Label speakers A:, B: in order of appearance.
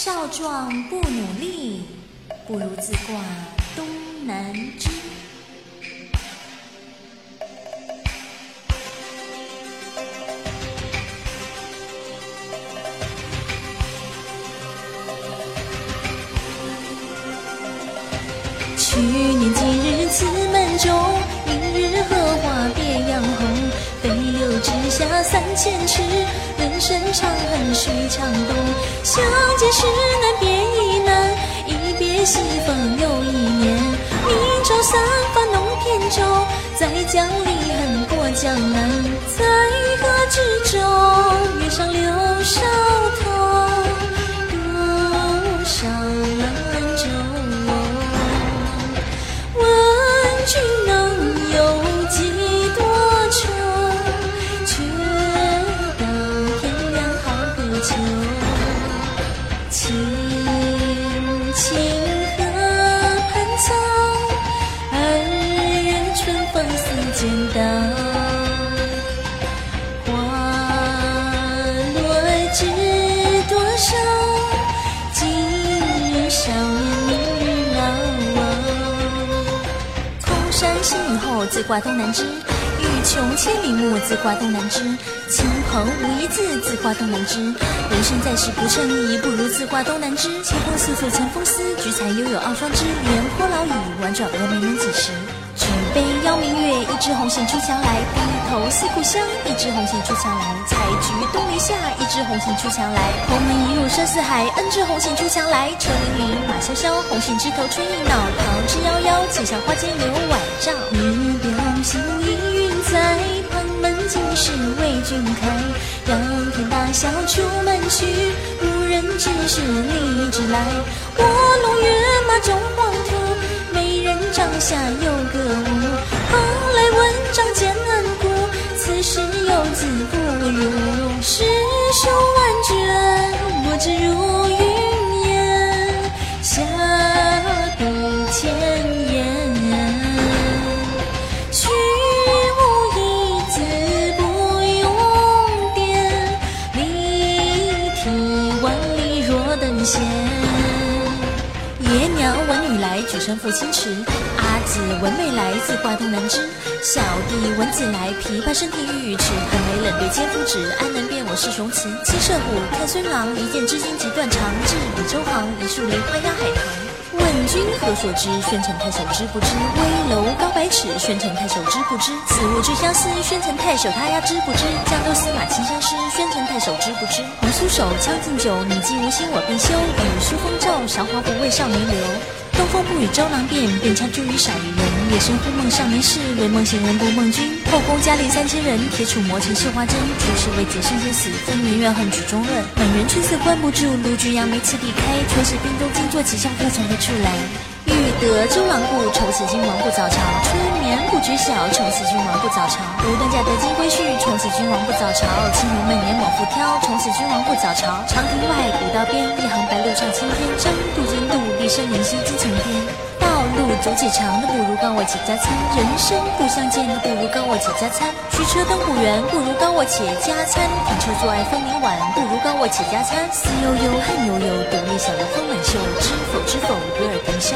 A: 少壮不努力，不如自挂东南枝。去年今日此三千尺，人生长恨须长东。相见时难别亦难，一别西风又一年。明朝散发弄扁舟，再将离恨过江南。在河之洲，月上柳梢头，独上兰舟。问君能秋。青青河畔草，二月春风似剪刀。花落知多少？今日少年，明日老。空山新雨后，自挂东南枝。欲穷千里目，自挂东南枝。亲朋无一字，自挂东南枝。人生在世不称意，不如自挂东南枝。清风似诉清风思，菊残犹有傲霜枝。廉颇老矣，婉转峨眉能几时？举杯邀明月，一枝红杏出墙来。低头思故乡，一枝红杏出墙来。采菊东篱下，一枝红杏出墙来。鸿门一入深似海，恩知红杏出墙来。车辚辚，马萧萧，红杏枝头春意闹。桃之夭夭，且笑花间留仰天大笑出门去，无人知是荔枝来。我龙跃马中黄土，美人帐下有个屋。蓬莱文章见恩故，此时游子不如。爷娘闻女来，举身赴清池。阿姊闻妹来，自挂东南枝。小弟闻姊来，琵琶声停欲语迟。寒梅冷对千夫指，安能辨我是雄雌？七射虎，看孙郎，一剑知音即断肠。至彼周行，一树梨花压海棠。问君何所知？宣城太守知不知？危楼高百尺，宣城太守知不知？此物最相思，宣城太守他呀知不知？江州司马亲相识，宣城手知不知？红酥手，将进酒，你既无心我必休。雨疏风骤，韶华不为少年留。东风不与周郎便，便将茱萸少与人。夜深忽梦少年事，为梦闲人不梦君。后宫佳丽三千人，铁杵磨成绣花针。出师未捷身先死，分明怨恨曲中人。满园春色关不住，卢橘杨梅次第开。却是冰冻金作起笑何从何处来？欲得周郎顾，愁死君王不早朝。春眠不觉晓，愁死君王不早朝。无端嫁得金龟婿，愁死君王不早朝。青楼梦眼猛复挑，愁死君王不早朝。长亭外，古道边，一行白鹭上青天。争渡金渡，立生灵犀金城巅。道路走且长，那不如高我且加餐；人生不相见，那不如高我且加餐。驱车登古原，不如高我且加餐；停车坐爱枫林晚，不如高我且加餐。思悠悠，恨悠悠，独立小楼风满袖。知否知否，与尔同销。